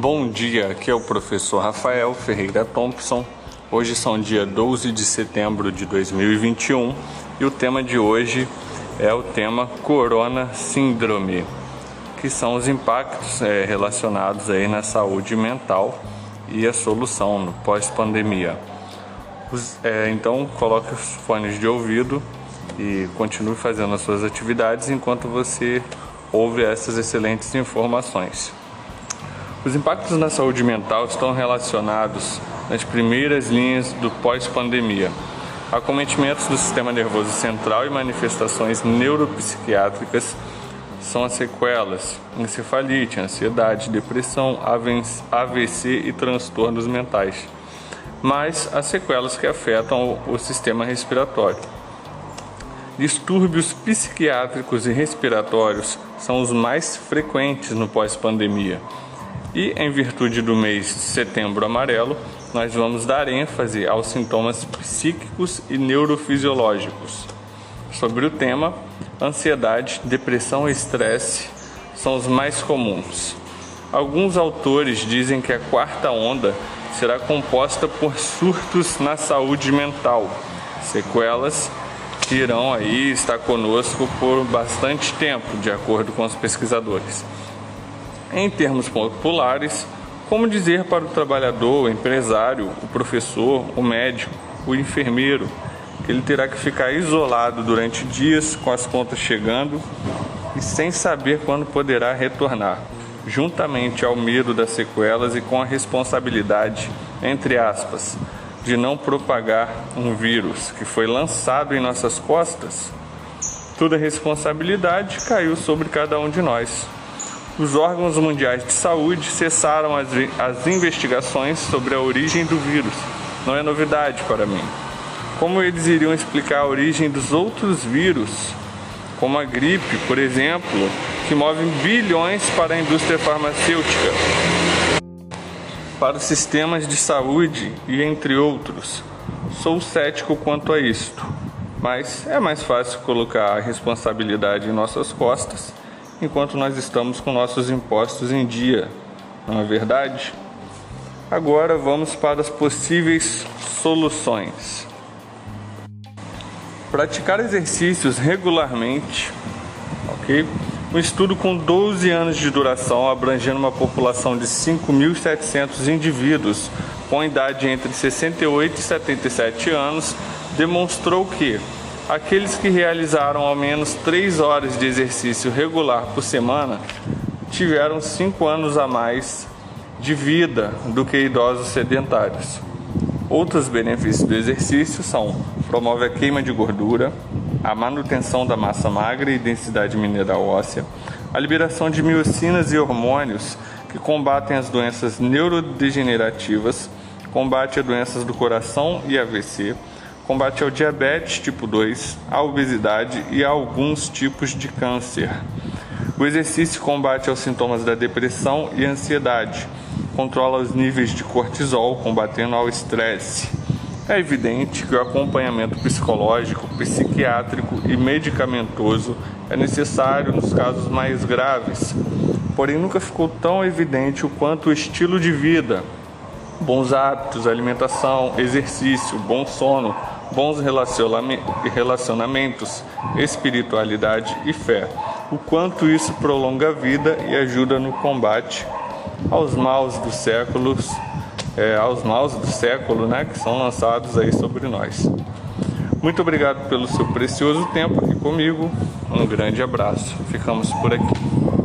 Bom dia, aqui é o professor Rafael Ferreira Thompson. Hoje são dia 12 de setembro de 2021 e o tema de hoje é o tema Corona Síndrome, que são os impactos é, relacionados aí na saúde mental e a solução no pós-pandemia. É, então coloque os fones de ouvido e continue fazendo as suas atividades enquanto você ouve essas excelentes informações. Os impactos na saúde mental estão relacionados nas primeiras linhas do pós-pandemia. Acometimentos do sistema nervoso central e manifestações neuropsiquiátricas são as sequelas: encefalite, ansiedade, depressão, AVC e transtornos mentais. Mas as sequelas que afetam o sistema respiratório. Distúrbios psiquiátricos e respiratórios são os mais frequentes no pós-pandemia. E em virtude do mês de setembro amarelo, nós vamos dar ênfase aos sintomas psíquicos e neurofisiológicos. Sobre o tema, ansiedade, depressão e estresse são os mais comuns. Alguns autores dizem que a quarta onda será composta por surtos na saúde mental, sequelas que irão aí estar conosco por bastante tempo, de acordo com os pesquisadores. Em termos populares, como dizer para o trabalhador, o empresário, o professor, o médico, o enfermeiro, que ele terá que ficar isolado durante dias com as contas chegando e sem saber quando poderá retornar, juntamente ao medo das sequelas e com a responsabilidade, entre aspas, de não propagar um vírus que foi lançado em nossas costas, toda a responsabilidade caiu sobre cada um de nós. Os órgãos mundiais de saúde cessaram as, as investigações sobre a origem do vírus. Não é novidade para mim. Como eles iriam explicar a origem dos outros vírus, como a gripe, por exemplo, que move bilhões para a indústria farmacêutica? para os sistemas de saúde e entre outros. Sou cético quanto a isto, mas é mais fácil colocar a responsabilidade em nossas costas enquanto nós estamos com nossos impostos em dia, não é verdade? Agora vamos para as possíveis soluções. Praticar exercícios regularmente, ok? Um estudo com 12 anos de duração, abrangendo uma população de 5.700 indivíduos com idade entre 68 e 77 anos, demonstrou que aqueles que realizaram ao menos 3 horas de exercício regular por semana tiveram 5 anos a mais de vida do que idosos sedentários. Outros benefícios do exercício são: promove a queima de gordura, a manutenção da massa magra e densidade mineral óssea, a liberação de miocinas e hormônios que combatem as doenças neurodegenerativas, combate a doenças do coração e AVC, combate ao diabetes tipo 2, à obesidade e a alguns tipos de câncer. O exercício combate aos sintomas da depressão e ansiedade, controla os níveis de cortisol, combatendo ao estresse. É evidente que o acompanhamento psicológico, psiquiátrico e medicamentoso é necessário nos casos mais graves, porém nunca ficou tão evidente o quanto o estilo de vida, bons hábitos, alimentação, exercício, bom sono, bons relacionamentos, espiritualidade e fé, o quanto isso prolonga a vida e ajuda no combate aos maus dos séculos é, aos maus do século, né, que são lançados aí sobre nós. Muito obrigado pelo seu precioso tempo aqui comigo. Um grande abraço. Ficamos por aqui.